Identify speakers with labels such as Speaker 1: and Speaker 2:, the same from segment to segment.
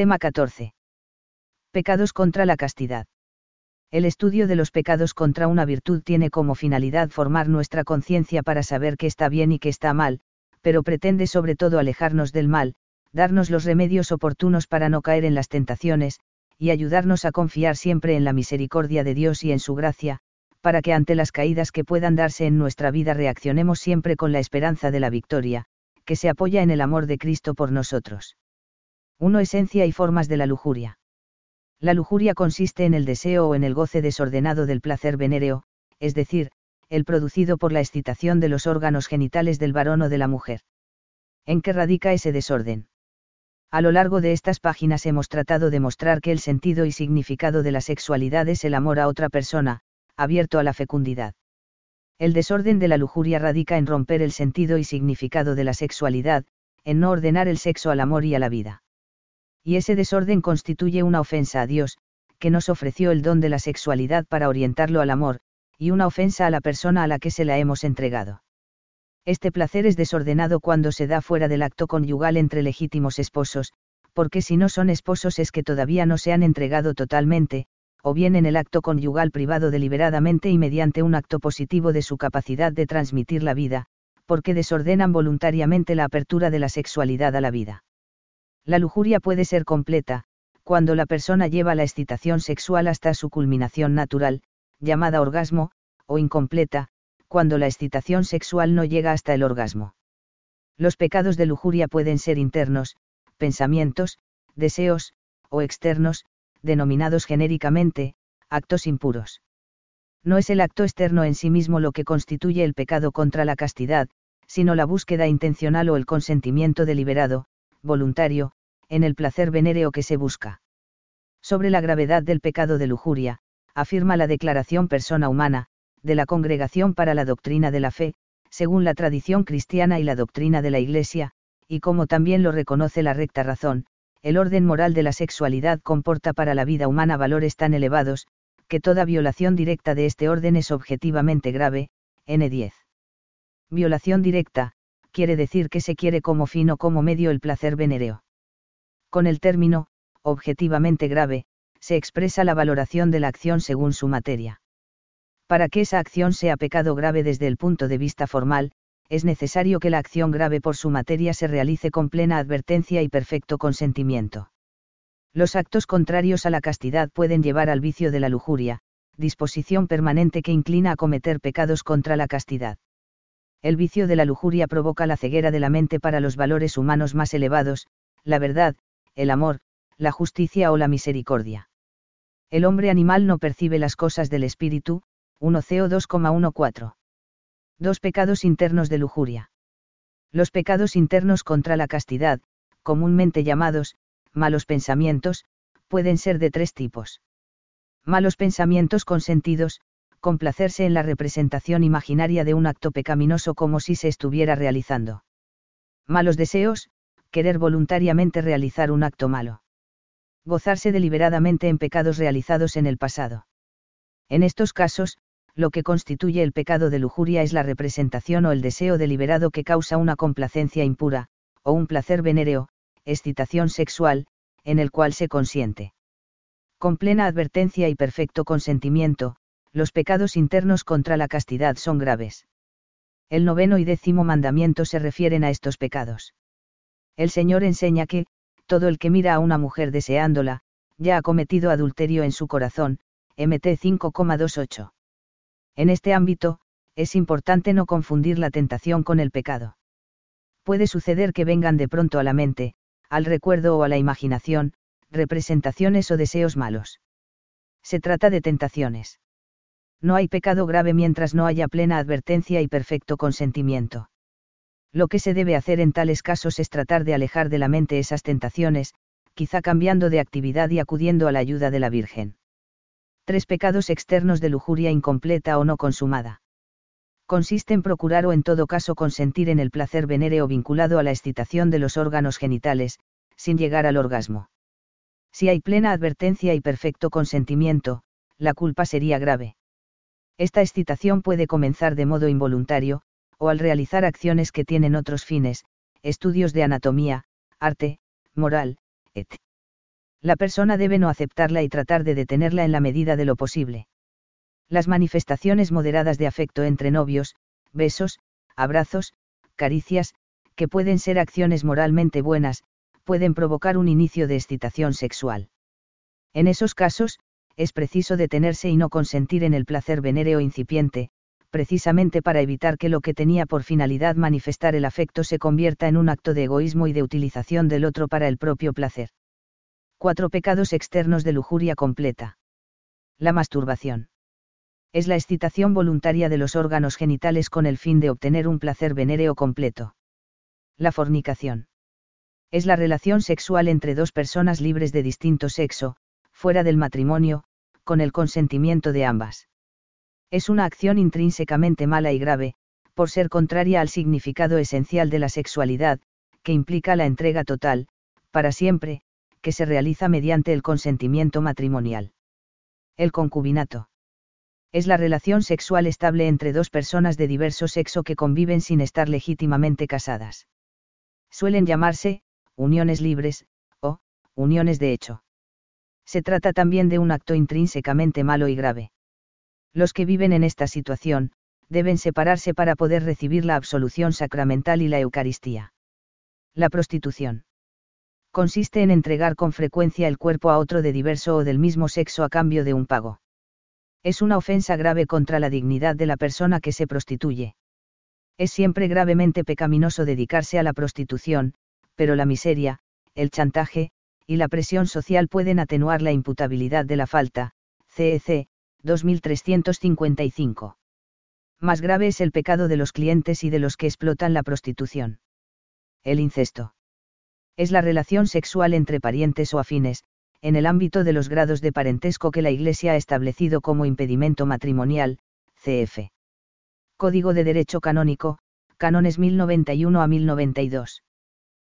Speaker 1: Tema 14. Pecados contra la castidad. El estudio de los pecados contra una virtud tiene como finalidad formar nuestra conciencia para saber qué está bien y qué está mal, pero pretende sobre todo alejarnos del mal, darnos los remedios oportunos para no caer en las tentaciones, y ayudarnos a confiar siempre en la misericordia de Dios y en su gracia, para que ante las caídas que puedan darse en nuestra vida reaccionemos siempre con la esperanza de la victoria, que se apoya en el amor de Cristo por nosotros. 1. Esencia y formas de la lujuria. La lujuria consiste en el deseo o en el goce desordenado del placer venéreo, es decir, el producido por la excitación de los órganos genitales del varón o de la mujer. ¿En qué radica ese desorden? A lo largo de estas páginas hemos tratado de mostrar que el sentido y significado de la sexualidad es el amor a otra persona, abierto a la fecundidad. El desorden de la lujuria radica en romper el sentido y significado de la sexualidad, en no ordenar el sexo al amor y a la vida y ese desorden constituye una ofensa a Dios, que nos ofreció el don de la sexualidad para orientarlo al amor, y una ofensa a la persona a la que se la hemos entregado. Este placer es desordenado cuando se da fuera del acto conyugal entre legítimos esposos, porque si no son esposos es que todavía no se han entregado totalmente, o bien en el acto conyugal privado deliberadamente y mediante un acto positivo de su capacidad de transmitir la vida, porque desordenan voluntariamente la apertura de la sexualidad a la vida. La lujuria puede ser completa, cuando la persona lleva la excitación sexual hasta su culminación natural, llamada orgasmo, o incompleta, cuando la excitación sexual no llega hasta el orgasmo. Los pecados de lujuria pueden ser internos, pensamientos, deseos, o externos, denominados genéricamente, actos impuros. No es el acto externo en sí mismo lo que constituye el pecado contra la castidad, sino la búsqueda intencional o el consentimiento deliberado, voluntario, en el placer venéreo que se busca. Sobre la gravedad del pecado de lujuria, afirma la Declaración Persona Humana, de la Congregación para la Doctrina de la Fe, según la tradición cristiana y la doctrina de la Iglesia, y como también lo reconoce la recta razón, el orden moral de la sexualidad comporta para la vida humana valores tan elevados, que toda violación directa de este orden es objetivamente grave, N10. Violación directa, quiere decir que se quiere como fin o como medio el placer venéreo. Con el término, objetivamente grave, se expresa la valoración de la acción según su materia. Para que esa acción sea pecado grave desde el punto de vista formal, es necesario que la acción grave por su materia se realice con plena advertencia y perfecto consentimiento. Los actos contrarios a la castidad pueden llevar al vicio de la lujuria, disposición permanente que inclina a cometer pecados contra la castidad el vicio de la lujuria provoca la ceguera de la mente para los valores humanos más elevados, la verdad, el amor, la justicia o la misericordia. El hombre animal no percibe las cosas del espíritu, 1 CO 2,14. Dos pecados internos de lujuria. Los pecados internos contra la castidad, comúnmente llamados, malos pensamientos, pueden ser de tres tipos. Malos pensamientos consentidos, complacerse en la representación imaginaria de un acto pecaminoso como si se estuviera realizando. Malos deseos, querer voluntariamente realizar un acto malo. Gozarse deliberadamente en pecados realizados en el pasado. En estos casos, lo que constituye el pecado de lujuria es la representación o el deseo deliberado que causa una complacencia impura, o un placer venéreo, excitación sexual, en el cual se consiente. Con plena advertencia y perfecto consentimiento, los pecados internos contra la castidad son graves. El noveno y décimo mandamiento se refieren a estos pecados. El Señor enseña que, todo el que mira a una mujer deseándola, ya ha cometido adulterio en su corazón, MT 5,28. En este ámbito, es importante no confundir la tentación con el pecado. Puede suceder que vengan de pronto a la mente, al recuerdo o a la imaginación, representaciones o deseos malos. Se trata de tentaciones no hay pecado grave mientras no haya plena advertencia y perfecto consentimiento. Lo que se debe hacer en tales casos es tratar de alejar de la mente esas tentaciones, quizá cambiando de actividad y acudiendo a la ayuda de la Virgen. Tres pecados externos de lujuria incompleta o no consumada. Consiste en procurar o en todo caso consentir en el placer venéreo vinculado a la excitación de los órganos genitales, sin llegar al orgasmo. Si hay plena advertencia y perfecto consentimiento, la culpa sería grave. Esta excitación puede comenzar de modo involuntario, o al realizar acciones que tienen otros fines, estudios de anatomía, arte, moral, etc. La persona debe no aceptarla y tratar de detenerla en la medida de lo posible. Las manifestaciones moderadas de afecto entre novios, besos, abrazos, caricias, que pueden ser acciones moralmente buenas, pueden provocar un inicio de excitación sexual. En esos casos, es preciso detenerse y no consentir en el placer venéreo incipiente, precisamente para evitar que lo que tenía por finalidad manifestar el afecto se convierta en un acto de egoísmo y de utilización del otro para el propio placer. Cuatro pecados externos de lujuria completa. La masturbación. Es la excitación voluntaria de los órganos genitales con el fin de obtener un placer venéreo completo. La fornicación. Es la relación sexual entre dos personas libres de distinto sexo, fuera del matrimonio, con el consentimiento de ambas. Es una acción intrínsecamente mala y grave, por ser contraria al significado esencial de la sexualidad, que implica la entrega total, para siempre, que se realiza mediante el consentimiento matrimonial. El concubinato. Es la relación sexual estable entre dos personas de diverso sexo que conviven sin estar legítimamente casadas suelen llamarse, uniones libres, o, uniones de hecho. Se trata también de un acto intrínsecamente malo y grave. Los que viven en esta situación, deben separarse para poder recibir la absolución sacramental y la Eucaristía. La prostitución. Consiste en entregar con frecuencia el cuerpo a otro de diverso o del mismo sexo a cambio de un pago. Es una ofensa grave contra la dignidad de la persona que se prostituye. Es siempre gravemente pecaminoso dedicarse a la prostitución, pero la miseria, el chantaje, y la presión social pueden atenuar la imputabilidad de la falta. CEC, 2355. Más grave es el pecado de los clientes y de los que explotan la prostitución. El incesto. Es la relación sexual entre parientes o afines, en el ámbito de los grados de parentesco que la Iglesia ha establecido como impedimento matrimonial, CF. Código de Derecho Canónico, Canones 1091 a 1092.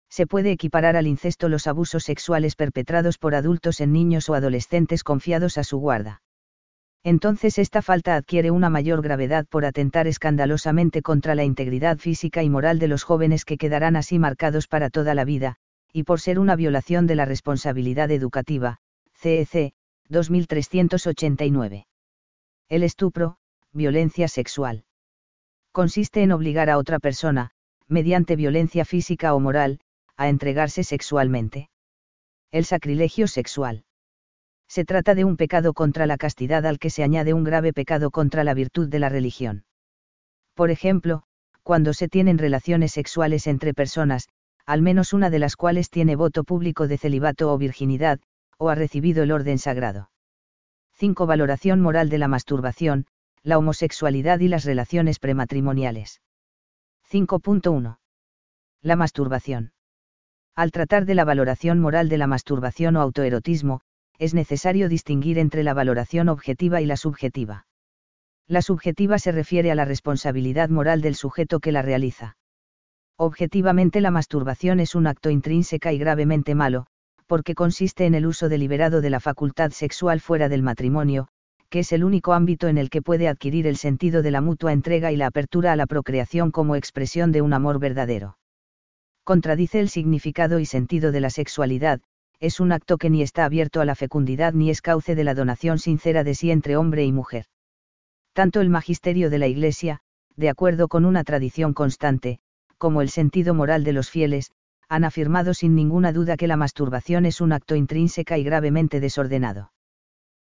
Speaker 1: Se puede equiparar al incesto los abusos sexuales perpetrados por adultos en niños o adolescentes confiados a su guarda. Entonces esta falta adquiere una mayor gravedad por atentar escandalosamente contra la integridad física y moral de los jóvenes que quedarán así marcados para toda la vida, y por ser una violación de la responsabilidad educativa, CEC, 2389. El estupro, violencia sexual consiste en obligar a otra persona, mediante violencia física o moral, a entregarse sexualmente. El sacrilegio sexual. Se trata de un pecado contra la castidad al que se añade un grave pecado contra la virtud de la religión. Por ejemplo, cuando se tienen relaciones sexuales entre personas, al menos una de las cuales tiene voto público de celibato o virginidad, o ha recibido el orden sagrado. 5. Valoración moral de la masturbación, la homosexualidad y las relaciones prematrimoniales. 5.1. La masturbación. Al tratar de la valoración moral de la masturbación o autoerotismo, es necesario distinguir entre la valoración objetiva y la subjetiva. La subjetiva se refiere a la responsabilidad moral del sujeto que la realiza. Objetivamente la masturbación es un acto intrínseca y gravemente malo, porque consiste en el uso deliberado de la facultad sexual fuera del matrimonio, que es el único ámbito en el que puede adquirir el sentido de la mutua entrega y la apertura a la procreación como expresión de un amor verdadero. Contradice el significado y sentido de la sexualidad, es un acto que ni está abierto a la fecundidad ni es cauce de la donación sincera de sí entre hombre y mujer. Tanto el magisterio de la Iglesia, de acuerdo con una tradición constante, como el sentido moral de los fieles, han afirmado sin ninguna duda que la masturbación es un acto intrínseca y gravemente desordenado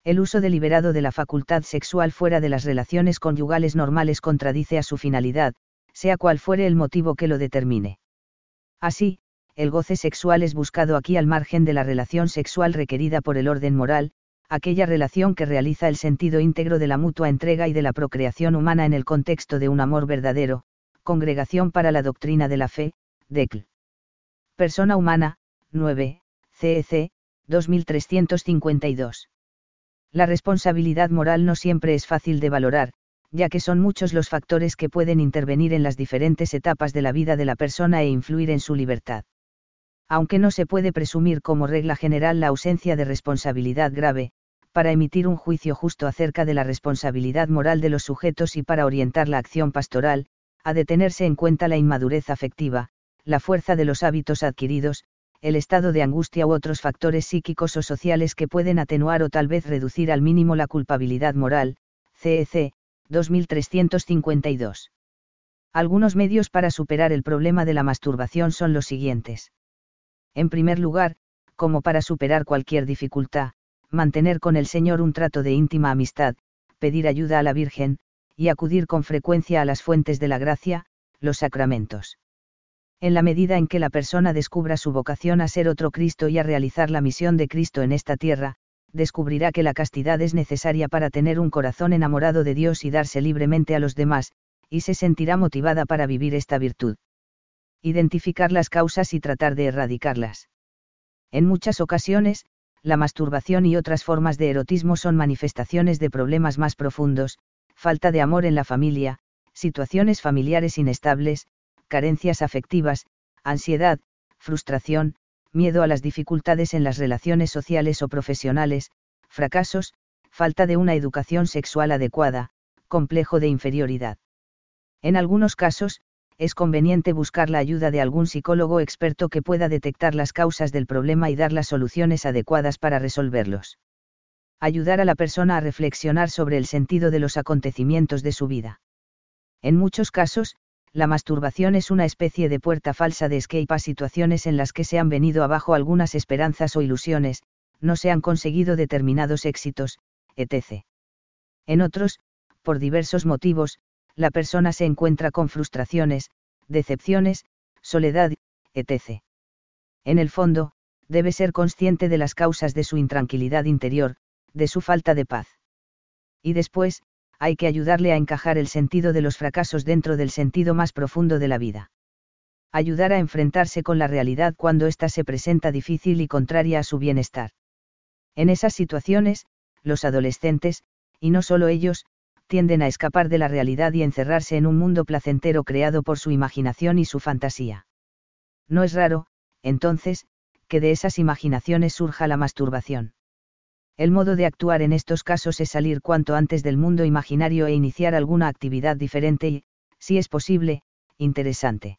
Speaker 1: el uso deliberado de la facultad sexual fuera de las relaciones conyugales normales contradice a su finalidad, sea cual fuere el motivo que lo determine. Así, el goce sexual es buscado aquí al margen de la relación sexual requerida por el orden moral, aquella relación que realiza el sentido íntegro de la mutua entrega y de la procreación humana en el contexto de un amor verdadero, Congregación para la Doctrina de la Fe, DECL. Persona Humana, 9, CEC, 2352 la responsabilidad moral no siempre es fácil de valorar, ya que son muchos los factores que pueden intervenir en las diferentes etapas de la vida de la persona e influir en su libertad. Aunque no se puede presumir como regla general la ausencia de responsabilidad grave, para emitir un juicio justo acerca de la responsabilidad moral de los sujetos y para orientar la acción pastoral, ha de tenerse en cuenta la inmadurez afectiva, la fuerza de los hábitos adquiridos, el estado de angustia u otros factores psíquicos o sociales que pueden atenuar o tal vez reducir al mínimo la culpabilidad moral, CEC, 2352. Algunos medios para superar el problema de la masturbación son los siguientes. En primer lugar, como para superar cualquier dificultad, mantener con el Señor un trato de íntima amistad, pedir ayuda a la Virgen, y acudir con frecuencia a las fuentes de la gracia, los sacramentos. En la medida en que la persona descubra su vocación a ser otro Cristo y a realizar la misión de Cristo en esta tierra, descubrirá que la castidad es necesaria para tener un corazón enamorado de Dios y darse libremente a los demás, y se sentirá motivada para vivir esta virtud. Identificar las causas y tratar de erradicarlas. En muchas ocasiones, la masturbación y otras formas de erotismo son manifestaciones de problemas más profundos, falta de amor en la familia, situaciones familiares inestables, carencias afectivas, ansiedad, frustración, miedo a las dificultades en las relaciones sociales o profesionales, fracasos, falta de una educación sexual adecuada, complejo de inferioridad. En algunos casos, es conveniente buscar la ayuda de algún psicólogo experto que pueda detectar las causas del problema y dar las soluciones adecuadas para resolverlos. Ayudar a la persona a reflexionar sobre el sentido de los acontecimientos de su vida. En muchos casos, la masturbación es una especie de puerta falsa de escape a situaciones en las que se han venido abajo algunas esperanzas o ilusiones, no se han conseguido determinados éxitos, etc. En otros, por diversos motivos, la persona se encuentra con frustraciones, decepciones, soledad, etc. En el fondo, debe ser consciente de las causas de su intranquilidad interior, de su falta de paz. Y después, hay que ayudarle a encajar el sentido de los fracasos dentro del sentido más profundo de la vida. Ayudar a enfrentarse con la realidad cuando ésta se presenta difícil y contraria a su bienestar. En esas situaciones, los adolescentes, y no solo ellos, tienden a escapar de la realidad y encerrarse en un mundo placentero creado por su imaginación y su fantasía. No es raro, entonces, que de esas imaginaciones surja la masturbación. El modo de actuar en estos casos es salir cuanto antes del mundo imaginario e iniciar alguna actividad diferente y, si es posible, interesante.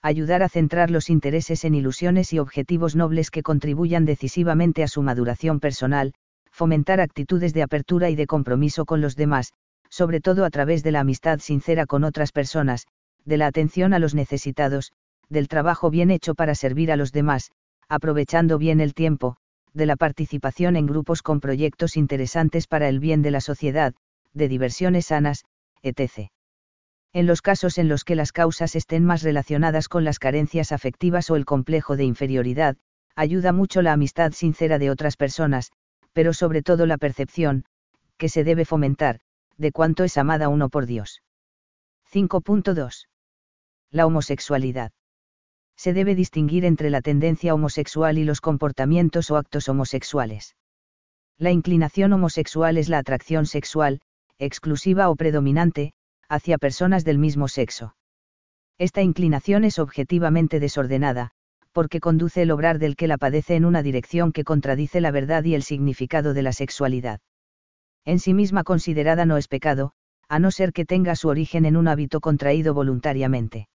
Speaker 1: Ayudar a centrar los intereses en ilusiones y objetivos nobles que contribuyan decisivamente a su maduración personal, fomentar actitudes de apertura y de compromiso con los demás, sobre todo a través de la amistad sincera con otras personas, de la atención a los necesitados, del trabajo bien hecho para servir a los demás, aprovechando bien el tiempo, de la participación en grupos con proyectos interesantes para el bien de la sociedad, de diversiones sanas, etc. En los casos en los que las causas estén más relacionadas con las carencias afectivas o el complejo de inferioridad, ayuda mucho la amistad sincera de otras personas, pero sobre todo la percepción, que se debe fomentar, de cuánto es amada uno por Dios. 5.2. La homosexualidad se debe distinguir entre la tendencia homosexual y los comportamientos o actos homosexuales. La inclinación homosexual es la atracción sexual, exclusiva o predominante, hacia personas del mismo sexo. Esta inclinación es objetivamente desordenada, porque conduce el obrar del que la padece en una dirección que contradice la verdad y el significado de la sexualidad. En sí misma considerada no es pecado, a no ser que tenga su origen en un hábito contraído voluntariamente.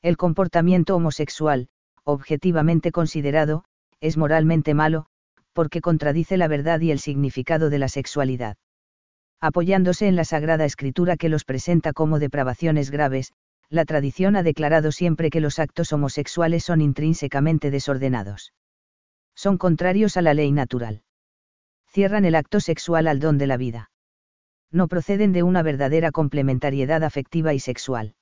Speaker 1: El comportamiento homosexual, objetivamente considerado, es moralmente malo, porque contradice la verdad y el significado de la sexualidad. Apoyándose en la Sagrada Escritura que los presenta como depravaciones graves, la tradición ha declarado siempre que los actos homosexuales son intrínsecamente desordenados. Son contrarios a la ley natural. Cierran el acto sexual al don de la vida. No proceden de una verdadera complementariedad afectiva y sexual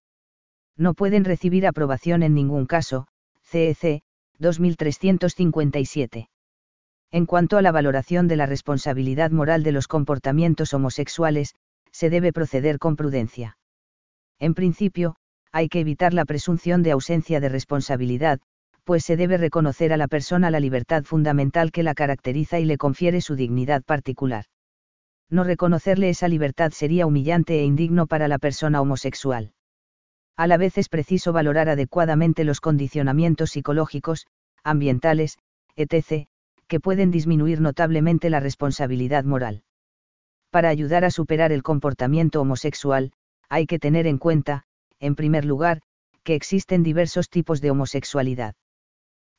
Speaker 1: no pueden recibir aprobación en ningún caso, CEC, 2357. En cuanto a la valoración de la responsabilidad moral de los comportamientos homosexuales, se debe proceder con prudencia. En principio, hay que evitar la presunción de ausencia de responsabilidad, pues se debe reconocer a la persona la libertad fundamental que la caracteriza y le confiere su dignidad particular. No reconocerle esa libertad sería humillante e indigno para la persona homosexual. A la vez es preciso valorar adecuadamente los condicionamientos psicológicos, ambientales, etc., que pueden disminuir notablemente la responsabilidad moral. Para ayudar a superar el comportamiento homosexual, hay que tener en cuenta, en primer lugar, que existen diversos tipos de homosexualidad.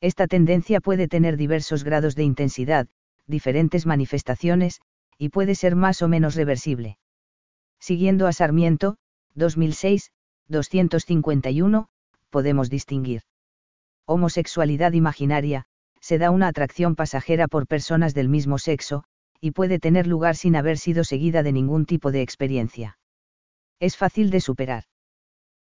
Speaker 1: Esta tendencia puede tener diversos grados de intensidad, diferentes manifestaciones, y puede ser más o menos reversible. Siguiendo a Sarmiento, 2006, 251, podemos distinguir. Homosexualidad imaginaria, se da una atracción pasajera por personas del mismo sexo, y puede tener lugar sin haber sido seguida de ningún tipo de experiencia. Es fácil de superar.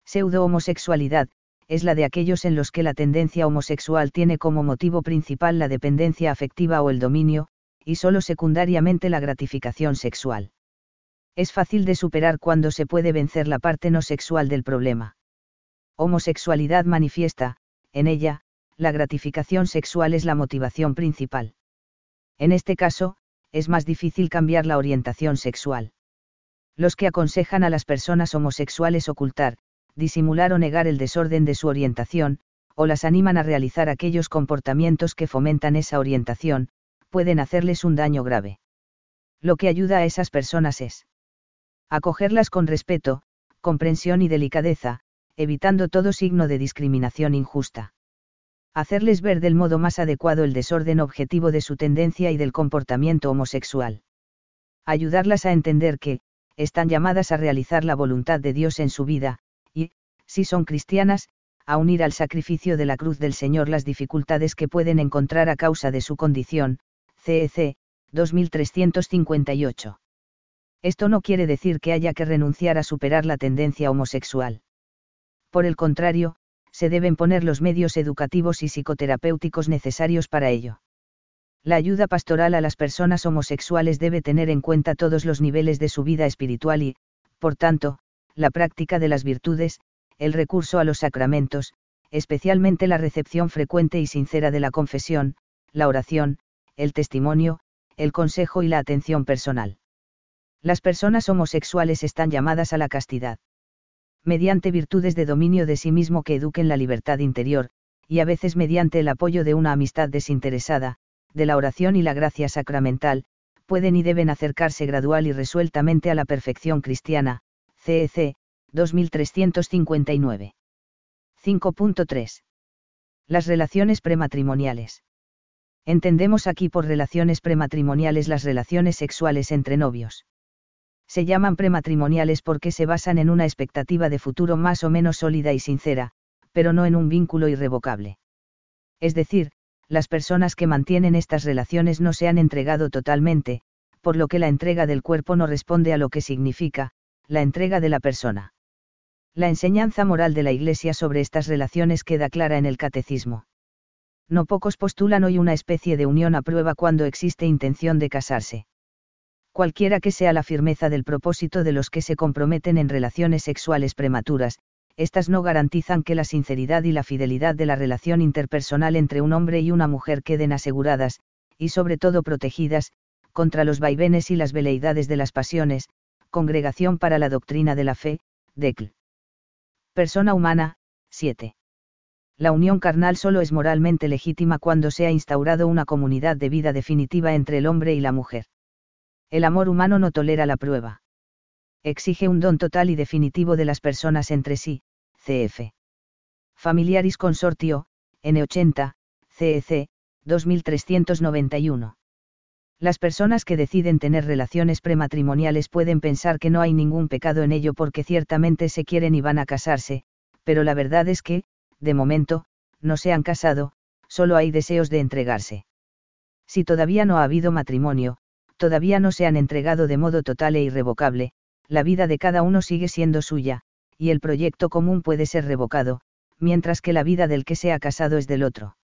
Speaker 1: Pseudo-homosexualidad, es la de aquellos en los que la tendencia homosexual tiene como motivo principal la dependencia afectiva o el dominio, y solo secundariamente la gratificación sexual. Es fácil de superar cuando se puede vencer la parte no sexual del problema. Homosexualidad manifiesta, en ella, la gratificación sexual es la motivación principal. En este caso, es más difícil cambiar la orientación sexual. Los que aconsejan a las personas homosexuales ocultar, disimular o negar el desorden de su orientación, o las animan a realizar aquellos comportamientos que fomentan esa orientación, pueden hacerles un daño grave. Lo que ayuda a esas personas es acogerlas con respeto, comprensión y delicadeza, evitando todo signo de discriminación injusta hacerles ver del modo más adecuado el desorden objetivo de su tendencia y del comportamiento homosexual. Ayudarlas a entender que, están llamadas a realizar la voluntad de Dios en su vida, si son cristianas, a unir al sacrificio de la cruz del Señor las dificultades que pueden encontrar a causa de su condición, CEC, 2358. Esto no quiere decir que haya que renunciar a superar la tendencia homosexual. Por el contrario, se deben poner los medios educativos y psicoterapéuticos necesarios para ello. La ayuda pastoral a las personas homosexuales debe tener en cuenta todos los niveles de su vida espiritual y, por tanto, la práctica de las virtudes, el recurso a los sacramentos, especialmente la recepción frecuente y sincera de la confesión, la oración, el testimonio, el consejo y la atención personal. Las personas homosexuales están llamadas a la castidad mediante virtudes de dominio de sí mismo que eduquen la libertad interior, y a veces mediante el apoyo de una amistad desinteresada, de la oración y la gracia sacramental, pueden y deben acercarse gradual y resueltamente a la perfección cristiana. CEC, 2359. 5.3. Las relaciones prematrimoniales. Entendemos aquí por relaciones prematrimoniales las relaciones sexuales entre novios se llaman prematrimoniales porque se basan en una expectativa de futuro más o menos sólida y sincera, pero no en un vínculo irrevocable. Es decir, las personas que mantienen estas relaciones no se han entregado totalmente, por lo que la entrega del cuerpo no responde a lo que significa, la entrega de la persona. La enseñanza moral de la Iglesia sobre estas relaciones queda clara en el catecismo. No pocos postulan hoy una especie de unión a prueba cuando existe intención de casarse cualquiera que sea la firmeza del propósito de los que se comprometen en relaciones sexuales prematuras, estas no garantizan que la sinceridad y la fidelidad de la relación interpersonal entre un hombre y una mujer queden aseguradas, y sobre todo protegidas, contra los vaivenes y las veleidades de las pasiones, Congregación para la Doctrina de la Fe, DECL. Persona humana, 7. La unión carnal solo es moralmente legítima cuando se ha instaurado una comunidad de vida definitiva entre el hombre y la mujer. El amor humano no tolera la prueba. Exige un don total y definitivo de las personas entre sí, cf. Familiaris Consortio, N80, CEC, 2391. Las personas que deciden tener relaciones prematrimoniales pueden pensar que no hay ningún pecado en ello porque ciertamente se quieren y van a casarse, pero la verdad es que, de momento, no se han casado, solo hay deseos de entregarse. Si todavía no ha habido matrimonio, todavía no se han entregado de modo total e irrevocable, la vida de cada uno sigue siendo suya, y el proyecto común puede ser revocado, mientras que la vida del que se ha casado es del otro.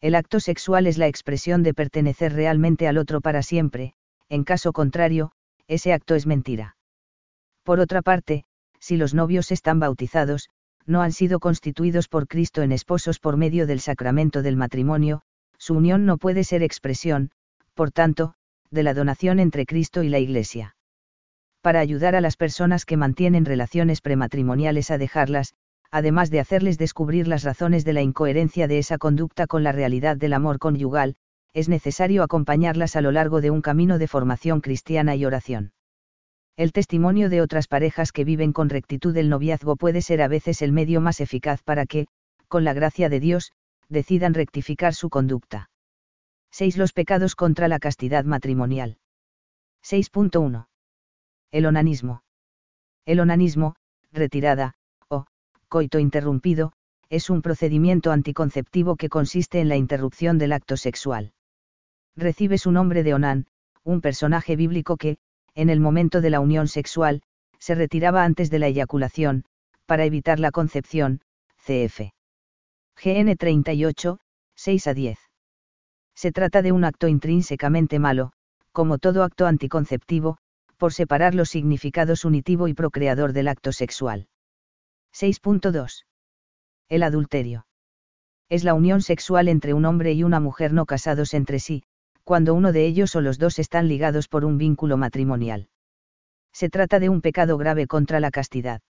Speaker 1: El acto sexual es la expresión de pertenecer realmente al otro para siempre, en caso contrario, ese acto es mentira. Por otra parte, si los novios están bautizados, no han sido constituidos por Cristo en esposos por medio del sacramento del matrimonio, su unión no puede ser expresión, por tanto, de la donación entre Cristo y la Iglesia. Para ayudar a las personas que mantienen relaciones prematrimoniales a dejarlas, además de hacerles descubrir las razones de la incoherencia de esa conducta con la realidad del amor conyugal, es necesario acompañarlas a lo largo de un camino de formación cristiana y oración. El testimonio de otras parejas que viven con rectitud el noviazgo puede ser a veces el medio más eficaz para que, con la gracia de Dios, decidan rectificar su conducta. 6. Los pecados contra la castidad matrimonial. 6.1. El onanismo. El onanismo, retirada, interrumpido, es un procedimiento anticonceptivo que consiste en la interrupción del acto sexual. Recibe su nombre de Onán, un personaje bíblico que, en el momento de la unión sexual, se retiraba antes de la eyaculación, para evitar la concepción, cf. GN 38, 6 a 10. Se trata de un acto intrínsecamente malo, como todo acto anticonceptivo, por separar los significados unitivo y procreador del acto sexual. 6.2. El adulterio. Es la unión sexual entre un hombre y una mujer no casados entre sí, cuando uno de ellos o los dos están ligados por un vínculo matrimonial. Se trata de un pecado grave contra la castidad.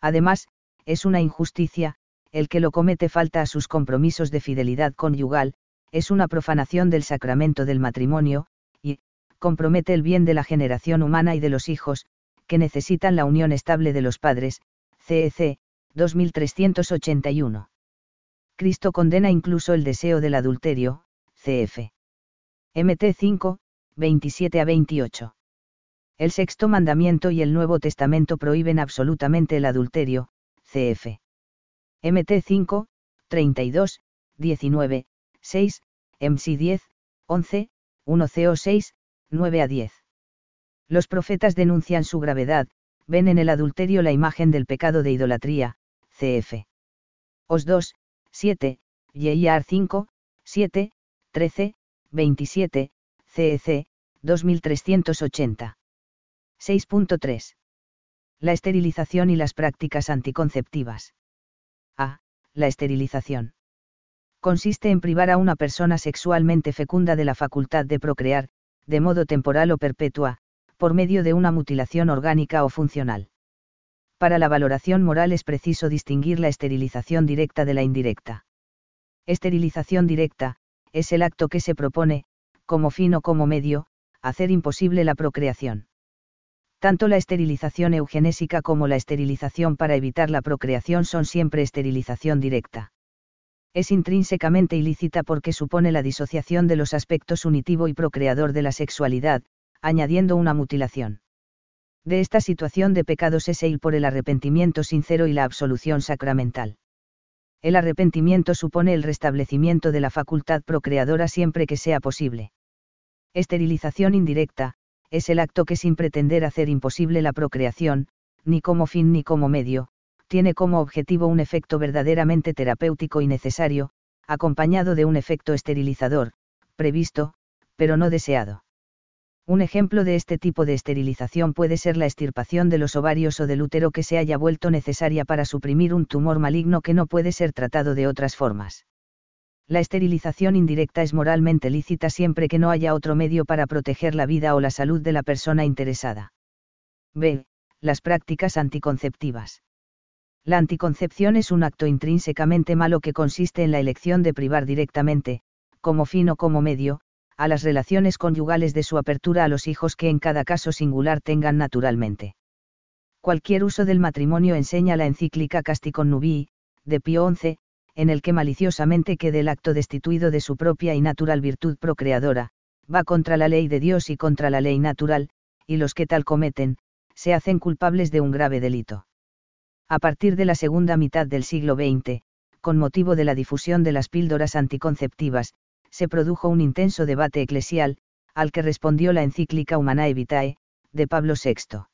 Speaker 1: Además, es una injusticia, el que lo comete falta a sus compromisos de fidelidad conyugal, es una profanación del sacramento del matrimonio, y, compromete el bien de la generación humana y de los hijos, que necesitan la unión estable de los padres, CEC, 2381. Cristo condena incluso el deseo del adulterio, CF. MT 5, 27 a 28. El sexto mandamiento y el Nuevo Testamento prohíben absolutamente el adulterio, CF. MT 5, 32, 19, 6, MC 10, 11, 1 CO 6, 9 a 10. Los profetas denuncian su gravedad, ven en el adulterio la imagen del pecado de idolatría, cf. Os 2, 7, YIAR 5, 7, 13, 27, CEC, 2380. 6.3. La esterilización y las prácticas anticonceptivas. A. La esterilización. Consiste en privar a una persona sexualmente fecunda de la facultad de procrear, de modo temporal o perpetua, por medio de una mutilación orgánica o funcional. Para la valoración moral es preciso distinguir la esterilización directa de la indirecta. Esterilización directa, es el acto que se propone, como fin o como medio, hacer imposible la procreación. Tanto la esterilización eugenésica como la esterilización para evitar la procreación son siempre esterilización directa. Es intrínsecamente ilícita porque supone la disociación de los aspectos unitivo y procreador de la sexualidad, añadiendo una mutilación. De esta situación de pecados es ir por el arrepentimiento sincero y la absolución sacramental. El arrepentimiento supone el restablecimiento de la facultad procreadora siempre que sea posible. Esterilización indirecta, es el acto que sin pretender hacer imposible la procreación, ni como fin ni como medio, tiene como objetivo un efecto verdaderamente terapéutico y necesario, acompañado de un efecto esterilizador, previsto, pero no deseado. Un ejemplo de este tipo de esterilización puede ser la extirpación de los ovarios o del útero que se haya vuelto necesaria para suprimir un tumor maligno que no puede ser tratado de otras formas. La esterilización indirecta es moralmente lícita siempre que no haya otro medio para proteger la vida o la salud de la persona interesada. B. Las prácticas anticonceptivas. La anticoncepción es un acto intrínsecamente malo que consiste en la elección de privar directamente, como fin o como medio, a las relaciones conyugales de su apertura a los hijos que en cada caso singular tengan naturalmente. Cualquier uso del matrimonio enseña la encíclica Casticon Nubii, de Pío XI, en el que maliciosamente quede el acto destituido de su propia y natural virtud procreadora, va contra la ley de Dios y contra la ley natural, y los que tal cometen, se hacen culpables de un grave delito. A partir de la segunda mitad del siglo XX, con motivo de la difusión de las píldoras anticonceptivas, se produjo un intenso debate eclesial, al que respondió la encíclica Humanae Vitae, de Pablo VI.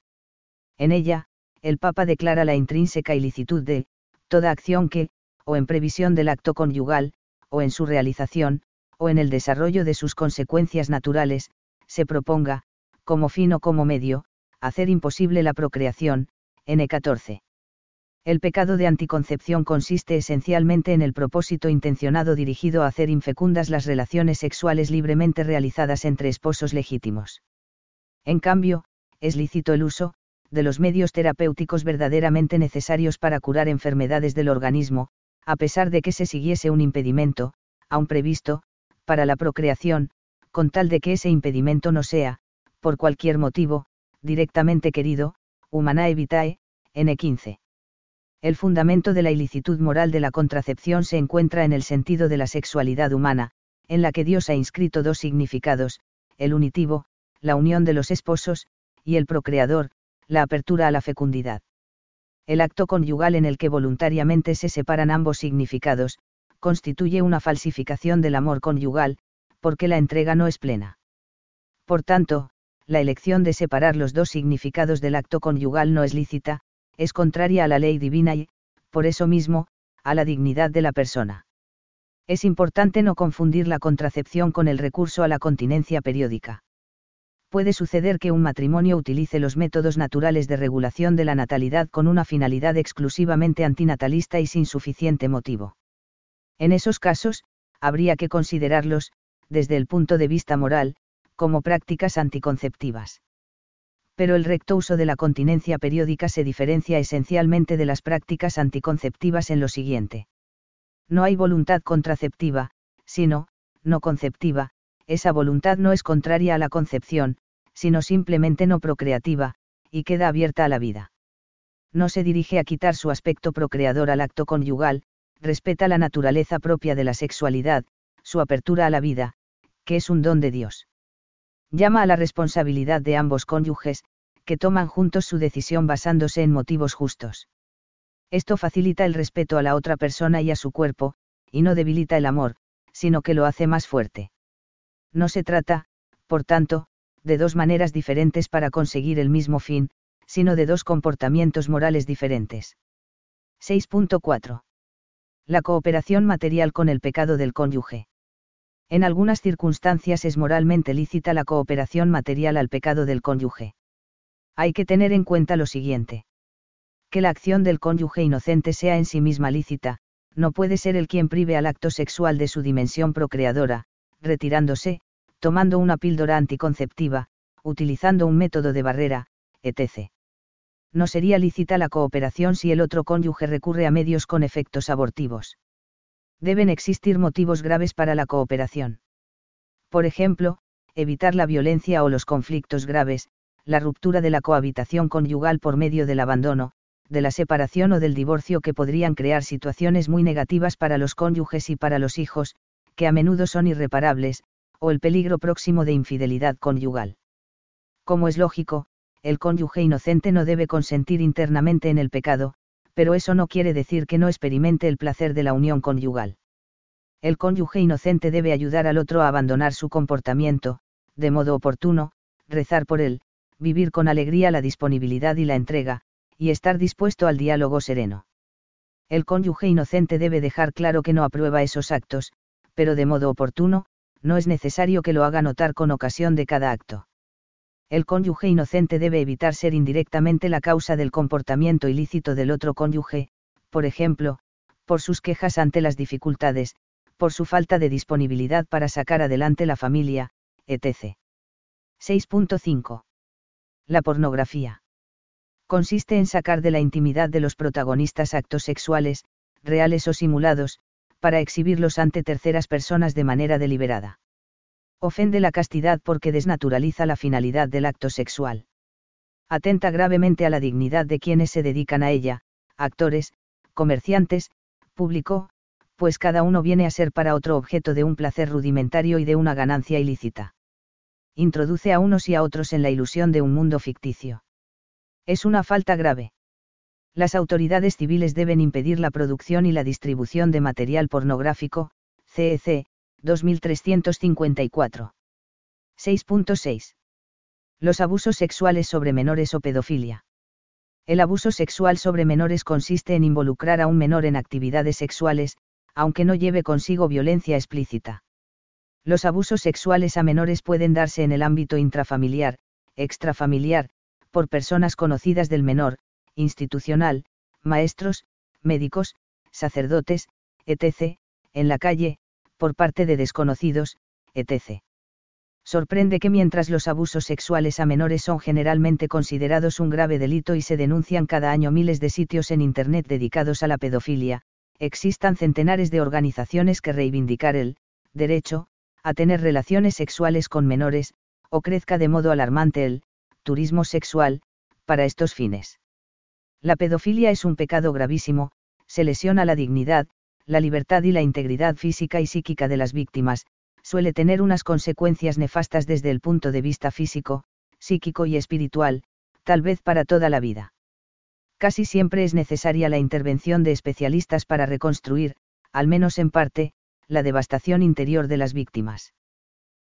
Speaker 1: En ella, el Papa declara la intrínseca ilicitud de, toda acción que, o en previsión del acto conyugal, o en su realización, o en el desarrollo de sus consecuencias naturales, se proponga, como fin o como medio, hacer imposible la procreación, N14. El pecado de anticoncepción consiste esencialmente en el propósito intencionado dirigido a hacer infecundas las relaciones sexuales libremente realizadas entre esposos legítimos. En cambio, es lícito el uso, de los medios terapéuticos verdaderamente necesarios para curar enfermedades del organismo, a pesar de que se siguiese un impedimento, aún previsto, para la procreación, con tal de que ese impedimento no sea, por cualquier motivo, directamente querido, humanae vitae, N15. El fundamento de la ilicitud moral de la contracepción se encuentra en el sentido de la sexualidad humana, en la que Dios ha inscrito dos significados, el unitivo, la unión de los esposos, y el procreador, la apertura a la fecundidad. El acto conyugal en el que voluntariamente se separan ambos significados, constituye una falsificación del amor conyugal, porque la entrega no es plena. Por tanto, la elección de separar los dos significados del acto conyugal no es lícita, es contraria a la ley divina y, por eso mismo, a la dignidad de la persona. Es importante no confundir la contracepción con el recurso a la continencia periódica. Puede suceder que un matrimonio utilice los métodos naturales de regulación de la natalidad con una finalidad exclusivamente antinatalista y sin suficiente motivo. En esos casos, habría que considerarlos, desde el punto de vista moral, como prácticas anticonceptivas. Pero el recto uso de la continencia periódica se diferencia esencialmente de las prácticas anticonceptivas en lo siguiente. No hay voluntad contraceptiva, sino, no conceptiva, esa voluntad no es contraria a la concepción, sino simplemente no procreativa, y queda abierta a la vida. No se dirige a quitar su aspecto procreador al acto conyugal, respeta la naturaleza propia de la sexualidad, su apertura a la vida, que es un don de Dios. Llama a la responsabilidad de ambos cónyuges, que toman juntos su decisión basándose en motivos justos. Esto facilita el respeto a la otra persona y a su cuerpo, y no debilita el amor, sino que lo hace más fuerte. No se trata, por tanto, de dos maneras diferentes para conseguir el mismo fin, sino de dos comportamientos morales diferentes. 6.4. La cooperación material con el pecado del cónyuge. En algunas circunstancias es moralmente lícita la cooperación material al pecado del cónyuge. Hay que tener en cuenta lo siguiente. Que la acción del cónyuge inocente sea en sí misma lícita, no puede ser el quien prive al acto sexual de su dimensión procreadora, retirándose, tomando una píldora anticonceptiva, utilizando un método de barrera, etc. No sería lícita la cooperación si el otro cónyuge recurre a medios con efectos abortivos deben existir motivos graves para la cooperación. Por ejemplo, evitar la violencia o los conflictos graves, la ruptura de la cohabitación conyugal por medio del abandono, de la separación o del divorcio que podrían crear situaciones muy negativas para los cónyuges y para los hijos, que a menudo son irreparables, o el peligro próximo de infidelidad conyugal. Como es lógico, el cónyuge inocente no debe consentir internamente en el pecado, pero eso no quiere decir que no experimente el placer de la unión conyugal. El cónyuge inocente debe ayudar al otro a abandonar su comportamiento, de modo oportuno, rezar por él, vivir con alegría la disponibilidad y la entrega, y estar dispuesto al diálogo sereno. El cónyuge inocente debe dejar claro que no aprueba esos actos, pero de modo oportuno, no es necesario que lo haga notar con ocasión de cada acto el cónyuge inocente debe evitar ser indirectamente la causa del comportamiento ilícito del otro cónyuge, por ejemplo, por sus quejas ante las dificultades, por su falta de disponibilidad para sacar adelante la familia, etc. 6.5. La pornografía. Consiste en sacar de la intimidad de los protagonistas actos sexuales, reales o simulados, para exhibirlos ante terceras personas de manera deliberada ofende la castidad porque desnaturaliza la finalidad del acto sexual. Atenta gravemente a la dignidad de quienes se dedican a ella, actores, comerciantes, público, pues cada uno viene a ser para otro objeto de un placer rudimentario y de una ganancia ilícita. Introduce a unos y a otros en la ilusión de un mundo ficticio. Es una falta grave. Las autoridades civiles deben impedir la producción y la distribución de material pornográfico, CEC, 2354. 6.6. Los abusos sexuales sobre menores o pedofilia. El abuso sexual sobre menores consiste en involucrar a un menor en actividades sexuales, aunque no lleve consigo violencia explícita. Los abusos sexuales a menores pueden darse en el ámbito intrafamiliar, extrafamiliar, por personas conocidas del menor, institucional, maestros, médicos, sacerdotes, etc., en la calle, por parte de desconocidos, etc. Sorprende que mientras los abusos sexuales a menores son generalmente considerados un grave delito y se denuncian cada año miles de sitios en Internet dedicados a la pedofilia, existan centenares de organizaciones que reivindicar el derecho a tener relaciones sexuales con menores, o crezca de modo alarmante el turismo sexual, para estos fines. La pedofilia es un pecado gravísimo, se lesiona la dignidad, la libertad y la integridad física y psíquica de las víctimas, suele tener unas consecuencias nefastas desde el punto de vista físico, psíquico y espiritual, tal vez para toda la vida. Casi siempre es necesaria la intervención de especialistas para reconstruir, al menos en parte, la devastación interior de las víctimas.